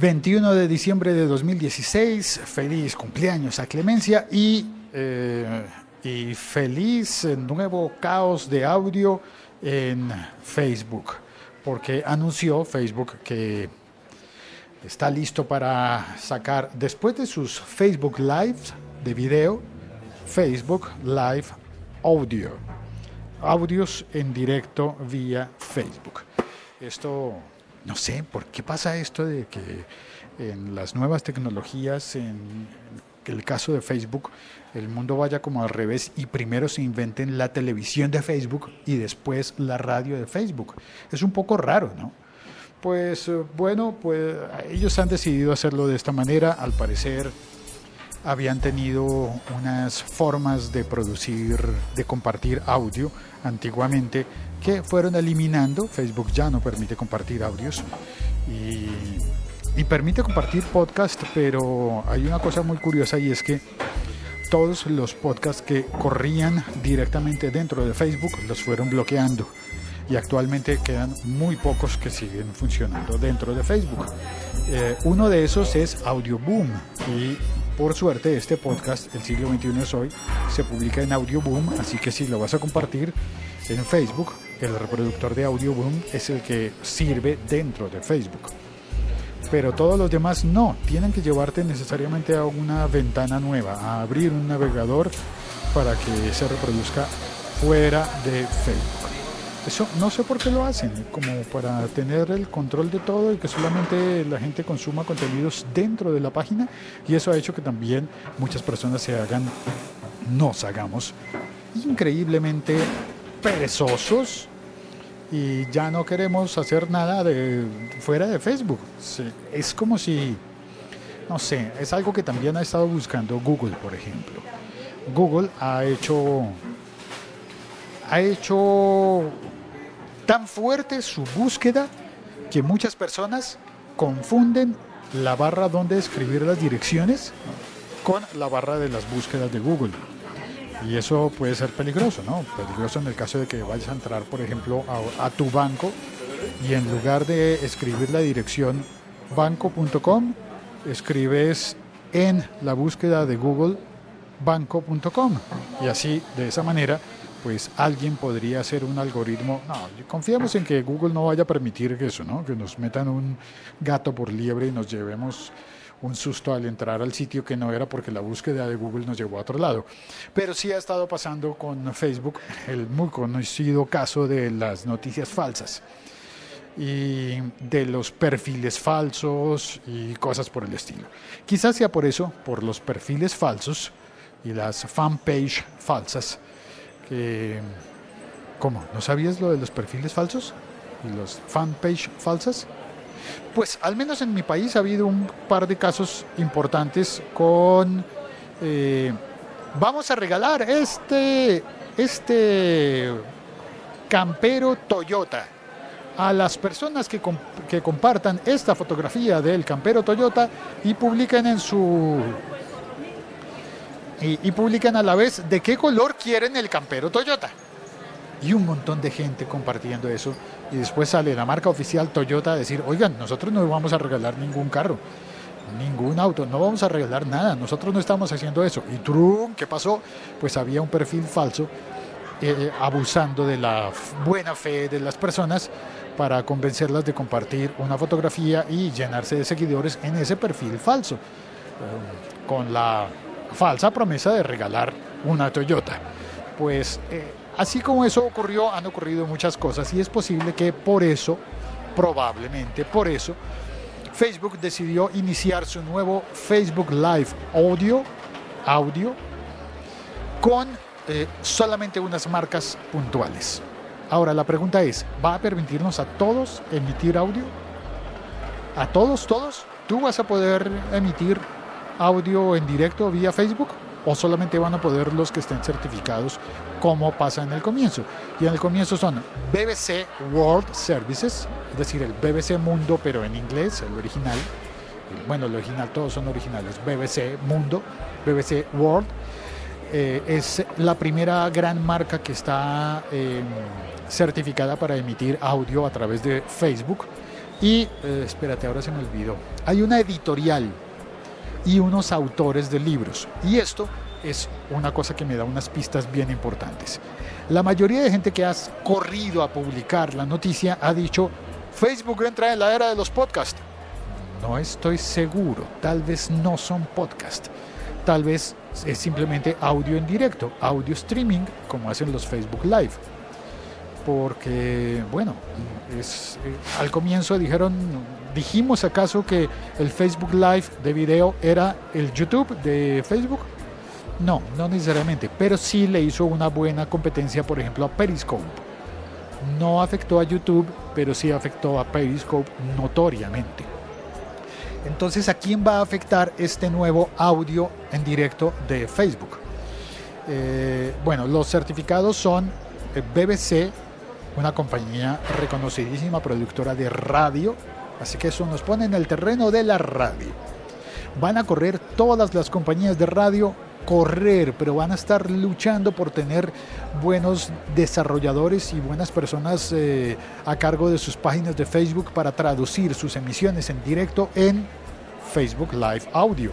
21 de diciembre de 2016. Feliz cumpleaños a Clemencia y, eh, y feliz nuevo caos de audio en Facebook, porque anunció Facebook que está listo para sacar, después de sus Facebook Live de video, Facebook Live Audio. Audios en directo vía Facebook. Esto no sé, ¿por qué pasa esto de que en las nuevas tecnologías, en el caso de Facebook, el mundo vaya como al revés y primero se inventen la televisión de Facebook y después la radio de Facebook? Es un poco raro, ¿no? Pues eh, bueno, pues ellos han decidido hacerlo de esta manera, al parecer habían tenido unas formas de producir, de compartir audio antiguamente que fueron eliminando. Facebook ya no permite compartir audios y, permite compartir podcast, pero hay una cosa muy curiosa y es que todos los podcasts que corrían directamente dentro de Facebook los fueron bloqueando y actualmente quedan muy pocos que siguen funcionando dentro de Facebook. Eh, uno de esos es Audioboom y por suerte este podcast, El siglo XXI es hoy, se publica en Audioboom, así que si lo vas a compartir en Facebook, el reproductor de Audioboom es el que sirve dentro de Facebook. Pero todos los demás no, tienen que llevarte necesariamente a una ventana nueva, a abrir un navegador para que se reproduzca fuera de Facebook. Eso no sé por qué lo hacen, como para tener el control de todo y que solamente la gente consuma contenidos dentro de la página y eso ha hecho que también muchas personas se hagan, nos hagamos increíblemente perezosos y ya no queremos hacer nada de fuera de Facebook. Es como si, no sé, es algo que también ha estado buscando Google, por ejemplo. Google ha hecho ha hecho tan fuerte su búsqueda que muchas personas confunden la barra donde escribir las direcciones con la barra de las búsquedas de Google. Y eso puede ser peligroso, ¿no? Peligroso en el caso de que vayas a entrar, por ejemplo, a, tu banco y en lugar de escribir la dirección banco.com, escribes en la búsqueda de Google banco.com. Y así, de esa manera, pues alguien podría hacer un algoritmo. No, confiamos en que Google no vaya a permitir eso, ¿no? Que nos metan un gato por liebre y nos llevemos un susto al entrar al sitio que no era porque la búsqueda de Google nos llevó a otro lado. Pero sí ha estado pasando con Facebook el muy conocido caso de las noticias falsas y de los perfiles falsos y cosas por el estilo. Quizás sea por eso, por los perfiles falsos y las fanpage falsas, ¿Cómo? ¿No sabías lo de los perfiles falsos? ¿Y los fanpage falsas? Pues al menos en mi país ha habido un par de casos importantes con... Eh, vamos a regalar este, este campero Toyota a las personas que, que compartan esta fotografía del campero Toyota y publiquen en su y, publican a la vez de qué color quieren el campero Toyota. Y un montón de gente compartiendo eso y después sale la marca oficial Toyota a decir, oigan, nosotros no vamos a regalar ningún carro, ningún auto, no vamos a regalar nada, nosotros no estamos haciendo eso. Y trum, ¿qué pasó? Pues había un perfil falso eh, eh, abusando de la buena fe de las personas para convencerlas de compartir una fotografía y llenarse de seguidores en ese perfil falso, eh, con la falsa promesa de regalar una Toyota. Pues Así como eso ocurrió, han ocurrido muchas cosas y es posible que por eso, probablemente por eso, Facebook decidió iniciar su nuevo Facebook Live Audio, audio con eh, solamente unas marcas puntuales. Ahora la pregunta es, ¿va a permitirnos a todos emitir audio? ¿A todos, todos? ¿Tú vas a poder emitir audio en directo vía Facebook? ¿O solamente van a poder los que estén certificados como pasa en el comienzo. Y en el comienzo son BBC World Services, es decir, el BBC Mundo, pero en inglés, el original. Bueno, el original, todos son originales. BBC Mundo, BBC World. Eh, es la primera gran marca que está em, certificada para emitir audio a través de Facebook. Y, eh, espérate, ahora se me olvidó. Hay una editorial y unos autores de libros. Y esto es una cosa que me da unas pistas bien importantes. La mayoría de gente que ha corrido a publicar la noticia ha dicho, Facebook entra en la era de los podcasts. No estoy seguro, tal vez no son podcasts, tal vez es simplemente audio en directo, audio streaming, como hacen los Facebook Live. Porque, bueno, eh, al comienzo dijeron, dijimos acaso que el Facebook Live de video era el YouTube de Facebook. No, no necesariamente, pero sí le hizo una buena competencia, por ejemplo, a Periscope. No afectó a YouTube, pero sí afectó a Periscope notoriamente. Entonces, ¿a quién va a afectar este nuevo audio en directo de Facebook? Eh, bueno, los certificados son eh, BBC, una compañía reconocidísima productora de radio, así que eso nos pone en el terreno de la radio. Van a correr todas las compañías de radio correr, pero van a estar luchando por tener buenos desarrolladores y buenas personas eh, a cargo de sus páginas de Facebook para traducir sus emisiones en directo en Facebook Live Audio.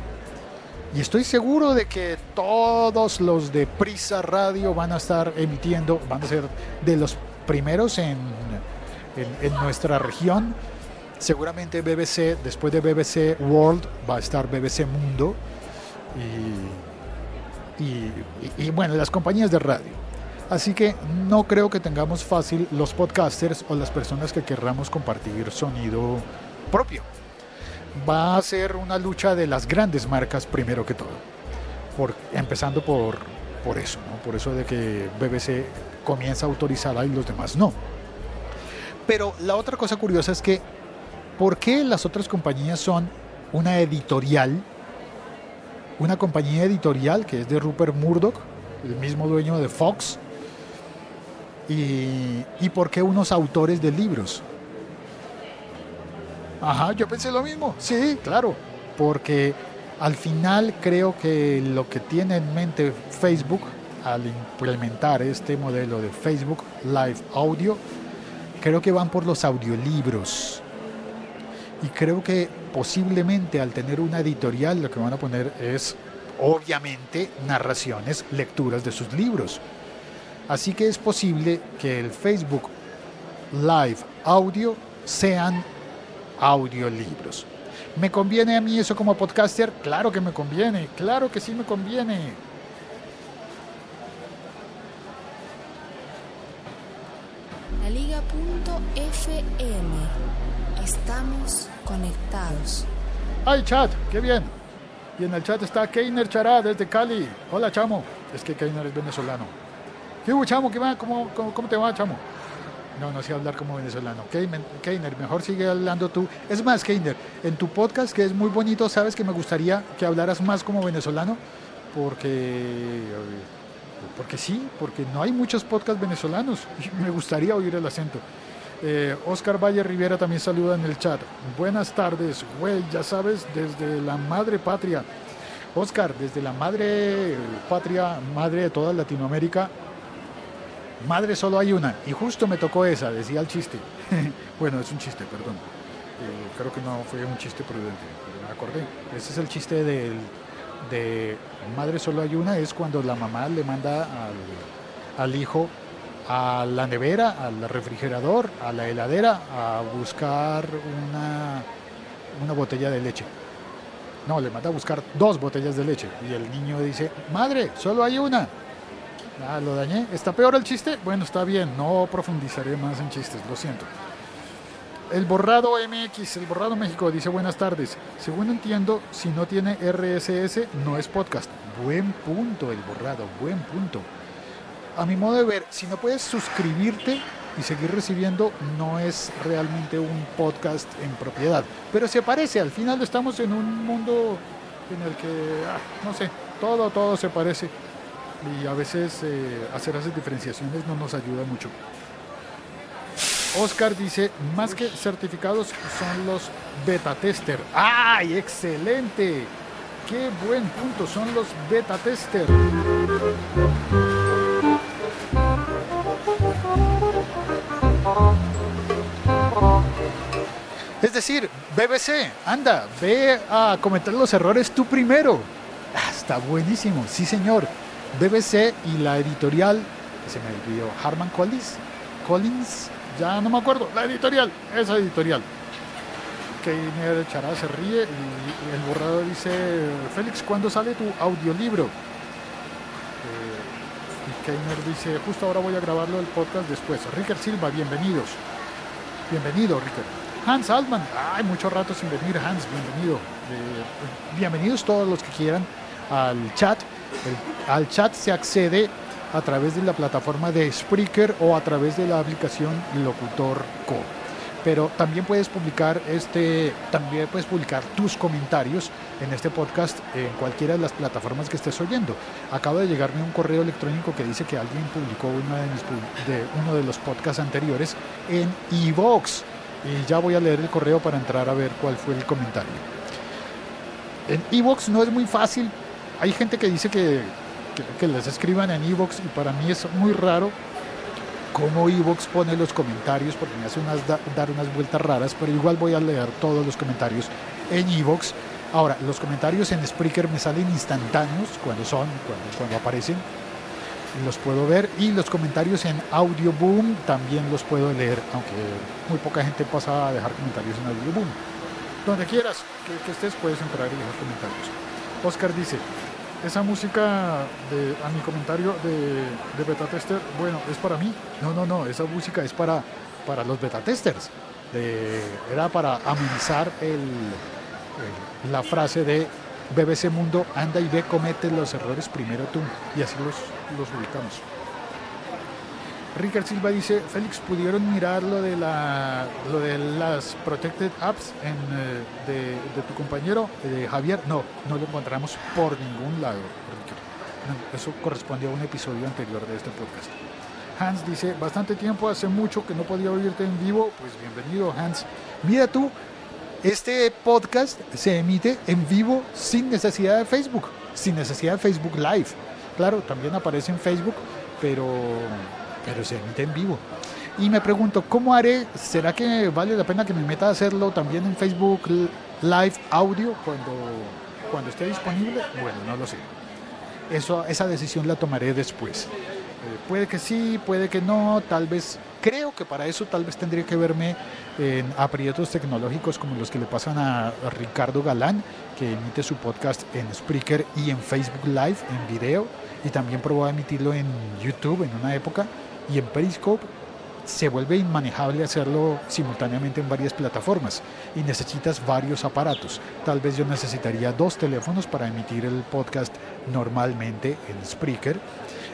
Y estoy seguro de que todos los de Prisa Radio van a estar emitiendo, van a ser de los primeros en, en nuestra región. Seguramente BBC, después de BBC World, va a estar BBC Mundo. Y y, bueno, las compañías de radio. Así que no creo que tengamos fácil los podcasters o las personas que querramos compartir sonido propio. Va a ser una lucha de las grandes marcas primero que todo. Por, empezando por, por eso, por eso de que BBC comienza a autorizarla y los demás no. Pero la otra cosa curiosa es que, ¿por qué las otras compañías son una editorial una compañía editorial que es de Rupert Murdoch, el mismo dueño de Fox, y, por qué unos autores de libros. Ajá, yo pensé lo mismo, sí, claro, porque al final creo que lo que tiene en mente Facebook al implementar este modelo de Facebook Live Audio, creo que van por los audiolibros. Y creo que posiblemente al tener una editorial lo que van a poner es obviamente narraciones, lecturas de sus libros. Así que es posible que el Facebook Live Audio sean audiolibros. ¿Me conviene a mí eso como podcaster? Claro que me conviene, claro que sí me conviene. La Liga.fm Estamos conectados. ¡Ay, chat! ¡Qué bien! Y en el chat está Keiner Chará desde Cali. Hola, chamo. Es que Keiner es venezolano. ¿Qué hubo, chamo? ¿Qué va? ¿Cómo, cómo, te va, chamo? No, no sé hablar como venezolano. Keiner, mejor sigue hablando tú. Es más, Keiner, en tu podcast, que es muy bonito, sabes que me gustaría que hablaras más como venezolano, porque. Porque sí, porque no hay muchos podcasts venezolanos me gustaría oír el acento. Eh, Oscar Valle Rivera también saluda en el chat. Buenas tardes, güey, ya sabes, desde la madre patria. Oscar, desde la madre patria, madre de toda Latinoamérica, madre solo hay una. Y justo me tocó esa, decía el chiste. bueno, es un chiste, perdón. Eh, creo que no fue un chiste prudente, pero me acordé. Ese es el chiste del, de madre solo hay una, es cuando la mamá le manda al, al hijo a la nevera, al refrigerador, a la heladera a buscar una, una botella de leche. No, le manda a buscar dos botellas de leche. Y el niño dice, madre, solo hay una. Ah, lo dañé. ¿Está peor el chiste? Bueno, está bien, no profundizaré más en chistes, lo siento. El borrado MX, el borrado México, dice buenas tardes. Según entiendo, si no tiene RSS, no es podcast. Buen punto el borrado, buen punto a mi modo de ver, si no puedes suscribirte y seguir recibiendo, no es realmente un podcast en propiedad. Pero se parece, al final estamos en un mundo en el que, ah, no sé, todo, todo se parece. Y a veces eh, hacer esas diferenciaciones no nos ayuda mucho. Oscar dice, más que certificados son los beta tester. ¡Ay, excelente! ¡Qué buen punto! Son los beta tester. Decir, BBC, anda, ve a comentar los errores tú primero. Ah, está buenísimo, sí señor. BBC y la editorial, se me olvidó, Harman Collins, Collins, ya no me acuerdo, la editorial, esa editorial. Keiner Chará se ríe y el borrador dice, Félix, ¿cuándo sale tu audiolibro? Eh, y Keiner dice, justo ahora voy a grabarlo el podcast después. Ricker Silva, bienvenidos. Bienvenido, Ricker. Hans Altman, ay, mucho rato sin venir, Hans, bienvenido. Eh, bienvenidos todos los que quieran al chat. Al chat se accede a través de la plataforma de Spreaker o a través de la aplicación Locutor Co. Pero también puedes publicar este, también puedes publicar tus comentarios en este podcast en cualquiera de las plataformas que estés oyendo. Acaba de llegarme un correo electrónico que dice que alguien publicó una de mis de uno de los podcasts anteriores en iVoox. Y ya voy a leer el correo para entrar a ver cuál fue el comentario. En Evox no es muy fácil. Hay gente que dice que, que, les escriban en Evox y para mí es muy raro cómo Evox pone los comentarios porque me hace unas da- dar unas vueltas raras, pero igual voy a leer todos los comentarios en Evox. Ahora, los comentarios en Spreaker me salen instantáneos cuando son, cuando aparecen. Los puedo ver y los comentarios en Audio Boom también los puedo leer, aunque muy poca gente pasa a dejar comentarios en Audio Boom donde quieras que, estés puedes entrar y dejar comentarios. Oscar dice, esa música de, a mi comentario de, beta tester, bueno, es para mí. No, no, no, esa música es para, para los beta testers. Era para amenizar el, el- la frase de BBC Mundo, anda y ve, comete los errores primero tú. Y así los, los Silva dice, Félix, ¿pudieron mirar lo de, la, lo de las Protected Apps en, eh, de, tu compañero eh, Javier? No, no lo encontramos por ningún lado, Ricker. No, eso corresponde a un episodio anterior de este podcast. Hans dice, bastante tiempo, hace mucho que no podía oírte en vivo. Pues bienvenido, Hans. Mira tú, este podcast se emite en vivo sin necesidad de Facebook, sin necesidad de Facebook Live. Claro, también aparece en Facebook, pero, pero se emite en vivo. Y me pregunto, ¿cómo haré? ¿Será que vale la pena que me meta a hacerlo también en Facebook Live Audio cuando, cuando esté disponible? Bueno, no lo sé. Esa decisión la tomaré después. Eh, puede que sí, puede que no, tal vez, creo que para eso tal vez tendría que verme en aprietos tecnológicos como los que le pasan a Ricardo Galán, que emite su podcast en Spreaker y en Facebook Live, en video, y también probó a emitirlo en YouTube en una época, y en Periscope se vuelve inmanejable hacerlo simultáneamente en varias plataformas y necesitas varios aparatos. Tal vez yo necesitaría dos teléfonos para emitir el podcast normalmente en Spreaker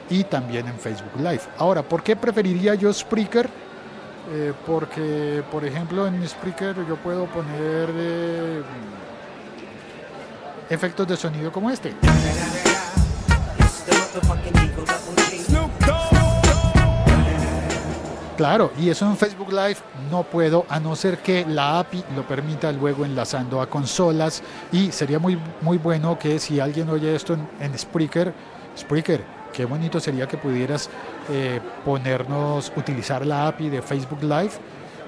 y también en Facebook Live. Ahora, ¿por qué preferiría yo Spreaker? Eh, porque, por ejemplo, en Spreaker yo puedo poner eh, efectos de sonido como este. Claro, y eso en Facebook Live no puedo, a no ser que la API lo permita luego enlazando a consolas. Y sería muy, muy bueno que si alguien oye esto en, en Spreaker, Spreaker, qué bonito sería que pudieras eh, ponernos, utilizar la API de Facebook Live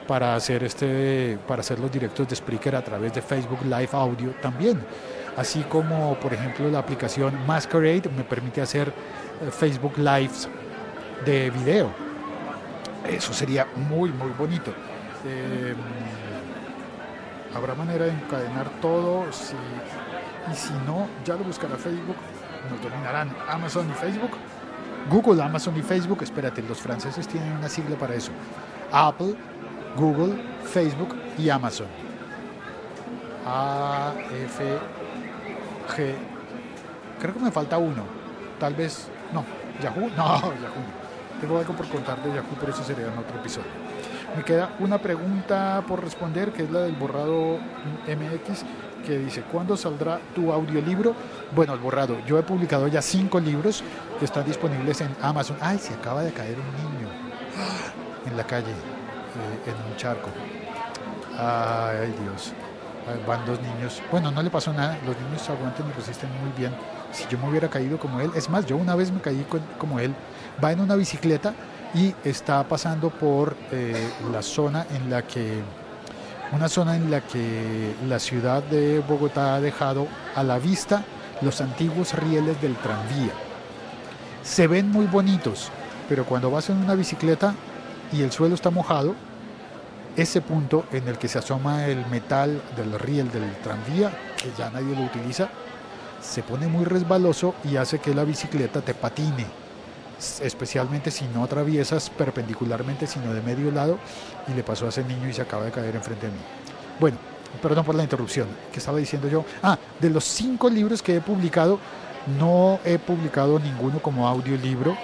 para hacer este, para hacer los directos de Spreaker a través de Facebook Live Audio también. Así como, por ejemplo, la aplicación Masquerade me permite hacer eh, Facebook Lives de video. Eso sería muy, muy bonito. Eh, Habrá manera de encadenar todo. Y si no, ya lo buscará Facebook. Nos dominarán Amazon y Facebook. Google, Amazon y Facebook. Espérate, los franceses tienen una sigla para eso. Apple, Google, Facebook y Amazon. A, F, G. Creo que me falta uno. Tal vez. No. Yahoo. No, Yahoo. Tengo algo por contar de Yahoo, pero eso sería en otro episodio. Me queda una pregunta por responder, que es la del borrado MX, que dice, ¿cuándo saldrá tu audiolibro? Bueno, el borrado. Yo he publicado ya cinco libros que están disponibles en Amazon. Ay, se acaba de caer un niño en la calle, eh, en un charco. Ay, Dios. Van dos niños. Bueno, no le pasó nada. Los niños aguantan y resisten muy bien. Si yo me hubiera caído como él, es más, yo una vez me caí como él. Va en una bicicleta y está pasando por eh, la zona en la que una zona en la que la ciudad de Bogotá ha dejado a la vista los antiguos rieles del tranvía. Se ven muy bonitos, pero cuando vas en una bicicleta y el suelo está mojado, ese punto en el que se asoma el metal del riel del tranvía, que ya nadie lo utiliza, se pone muy resbaloso y hace que la bicicleta te patine, especialmente si no atraviesas perpendicularmente, sino de medio lado, y le pasó a ese niño y se acaba de caer enfrente de mí. Bueno, perdón por la interrupción, ¿qué estaba diciendo yo? Ah, de los cinco libros que he publicado, no he publicado ninguno como audiolibro,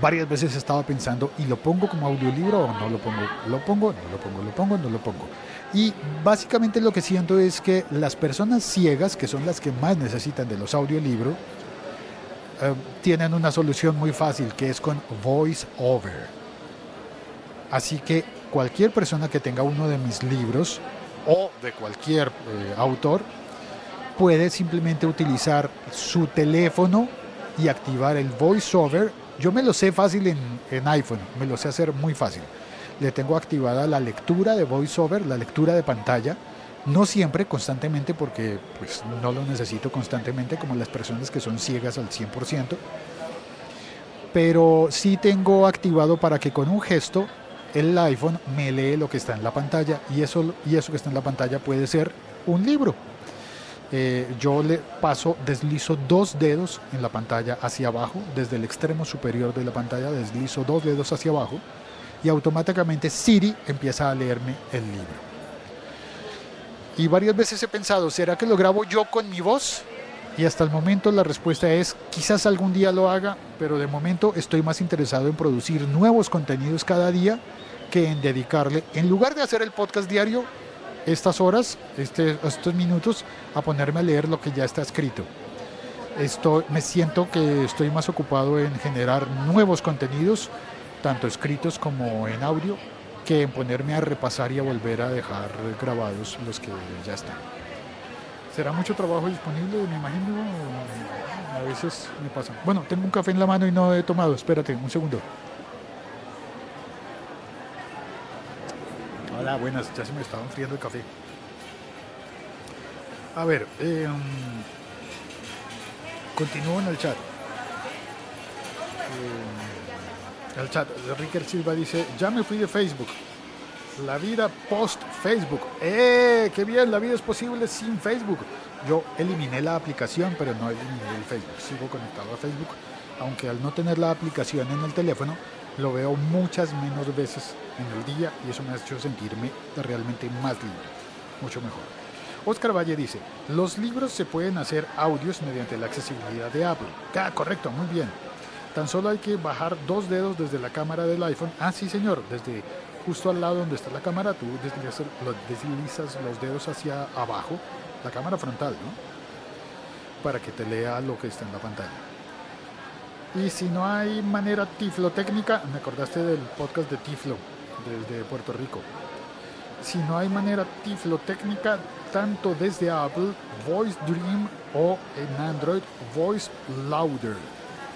varias veces estaba pensando, ¿y lo pongo como audiolibro o no lo pongo? ¿Lo pongo? No lo pongo, lo pongo, no lo pongo. Y básicamente lo que siento es que las personas ciegas, que son las que más necesitan de los audiolibros, eh, tienen una solución muy fácil, que es con voice over. Así que cualquier persona que tenga uno de mis libros o de cualquier eh, autor, puede simplemente utilizar su teléfono y activar el voiceover yo me lo sé fácil en, iPhone, me lo sé hacer muy fácil. Le tengo activada la lectura de VoiceOver, la lectura de pantalla. No siempre, constantemente, porque pues, no lo necesito constantemente como las personas que son ciegas al 100%. Pero sí tengo activado para que con un gesto el iPhone me lee lo que está en la pantalla y eso, y eso que está en la pantalla puede ser un libro eh, yo le paso, deslizo dos dedos en la pantalla hacia abajo, desde el extremo superior de la pantalla deslizo dos dedos hacia abajo y automáticamente Siri empieza a leerme el libro. Y varias veces he pensado, ¿será que lo grabo yo con mi voz? Y hasta el momento la respuesta es, quizás algún día lo haga, pero de momento estoy más interesado en producir nuevos contenidos cada día que en dedicarle, en lugar de hacer el podcast diario, estas horas, este, estos minutos, a ponerme a leer lo que ya está escrito. Esto, me siento que estoy más ocupado en generar nuevos contenidos, tanto escritos como en audio, que ponerme a repasar y a volver a dejar grabados los que ya están. ¿Será mucho trabajo disponible? Me imagino. A veces me pasa. Bueno, tengo un café en la mano y no he tomado. Espérate, un segundo. Hola, buenas, ya se me estaba enfriando el café. A ver, eh, continúo en el chat. Eh, el chat, Ricker Silva dice, ya me fui de Facebook. La vida post Facebook. ¡Eh! ¡Qué bien! La vida es posible sin Facebook. Yo eliminé la aplicación, pero no eliminé el Facebook. Sigo conectado a Facebook, aunque al no tener la aplicación en el teléfono, lo veo muchas menos veces en el día y eso me ha hecho sentirme realmente más libre, mucho mejor. Oscar Valle dice, los libros se pueden hacer audios mediante la accesibilidad de Apple. Ah, correcto, muy bien. Tan solo hay que bajar dos dedos desde la cámara del iPhone. Ah, sí, señor, desde justo al lado donde está la cámara, tú deslizas, los dedos hacia abajo, la cámara frontal, ¿no? Para que te lea lo que está en la pantalla. Y si no hay manera tiflotécnica, me acordaste del podcast de Tiflo desde Puerto Rico. Si no hay manera tiflotécnica, tanto desde Apple, Voice Dream o en Android, Voice Louder.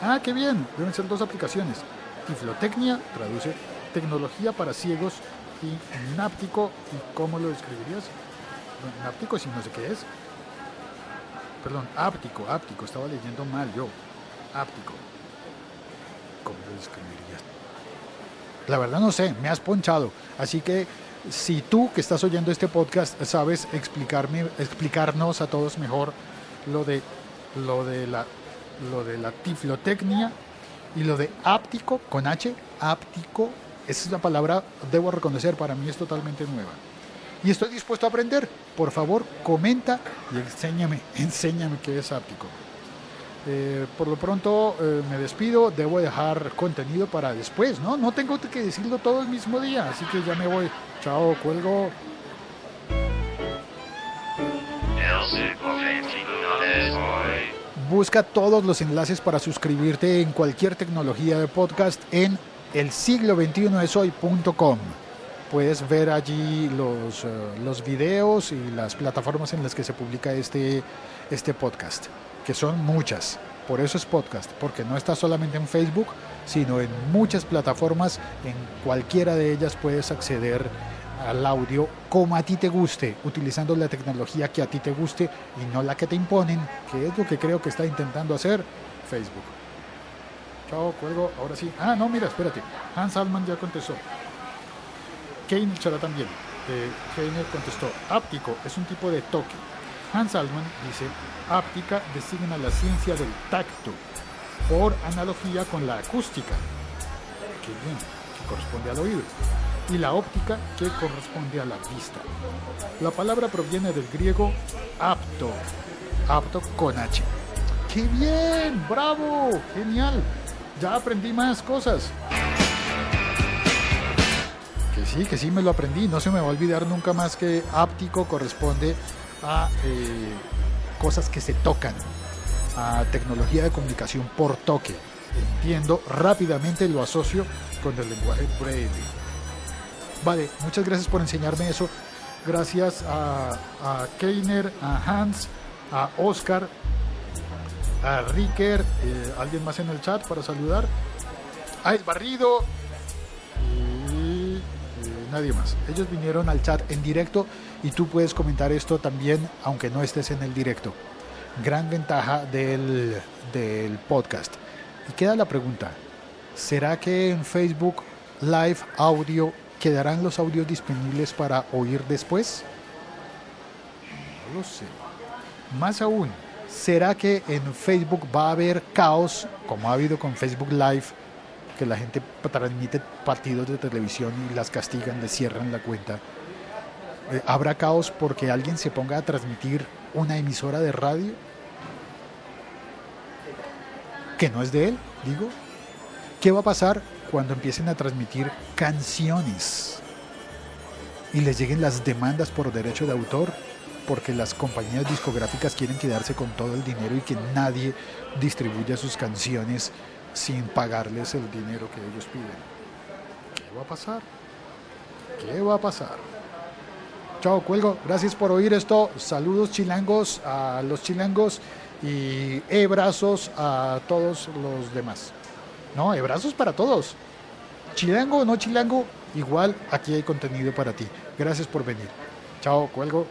Ah, qué bien, deben ser dos aplicaciones. Tiflotecnia traduce tecnología para ciegos y náptico, ¿y cómo lo describirías? Náptico si no sé qué es. Perdón, áptico, áptico, estaba leyendo mal yo. Áptico. ¿Cómo lo describirías? La verdad no sé, me has ponchado. Así que si tú que estás oyendo este podcast sabes explicarme, explicarnos a todos mejor lo de, lo de, la, lo de la tiflotecnia y lo de áptico con H, áptico, esa es una palabra, debo reconocer, para mí es totalmente nueva. Y estoy dispuesto a aprender. Por favor, comenta y enséñame, enséñame qué es áptico. Eh, por lo pronto eh, me despido, debo dejar contenido para después, ¿no? No tengo que decirlo todo el mismo día, así que ya me voy. Chao, cuelgo. Busca todos los enlaces para suscribirte en cualquier tecnología de podcast en el siglo 21 esoy.com. Puedes ver allí los, eh, los videos y las plataformas en las que se publica este, este podcast que son muchas. Por eso es podcast, porque no está solamente en Facebook, sino en muchas plataformas. En cualquiera de ellas puedes acceder al audio como a ti te guste, utilizando la tecnología que a ti te guste y no la que te imponen, que es lo que creo que está intentando hacer Facebook. Chao, cuelgo, ahora sí. Ah, no, mira, espérate. Hans Alman ya contestó. Kane Chara también. Eh, contestó, áptico es un tipo de toque. Hans Alman dice, áptica designa la ciencia del tacto, por analogía con la acústica, que bien, que corresponde al oído, y la óptica, que corresponde a la vista. La palabra proviene del griego apto, apto con H. ¡Qué bien! ¡Bravo! ¡Genial! Ya aprendí más cosas. Que sí, que sí me lo aprendí. No se me va a olvidar nunca más que áptico corresponde a eh, cosas que se tocan, a tecnología de comunicación por toque. Entiendo rápidamente, lo asocio con el lenguaje braille. Vale, muchas gracias por enseñarme eso. Gracias a, a Keiner, a Hans, a Oscar, a Ricker, eh, alguien más en el chat para saludar, a El Barrido y eh, nadie más. Ellos vinieron al chat en directo y tú puedes comentar esto también aunque no estés en el directo. Gran ventaja del, del podcast. Y queda la pregunta, ¿será que en Facebook Live Audio quedarán los audios disponibles para oír después? No lo sé. Más aún, ¿será que en Facebook va a haber caos, como ha habido con Facebook Live, que la gente transmite partidos de televisión y las castigan, les cierran la cuenta? Eh, ¿Habrá caos porque alguien se ponga a transmitir una emisora de radio? Que no es de él, digo. ¿Qué va a pasar cuando empiecen a transmitir canciones y les lleguen las demandas por derecho de autor? porque las compañías discográficas quieren quedarse con todo el dinero y que nadie distribuya sus canciones sin pagarles el dinero que ellos piden. ¿Qué va a pasar? ¿Qué va a pasar? Chao, cuelgo. Gracias por oír esto. Saludos chilangos a los chilangos y abrazos a todos los demás. No, abrazos para todos. Chilango o no chilango, igual aquí hay contenido para ti. Gracias por venir. Chao, cuelgo.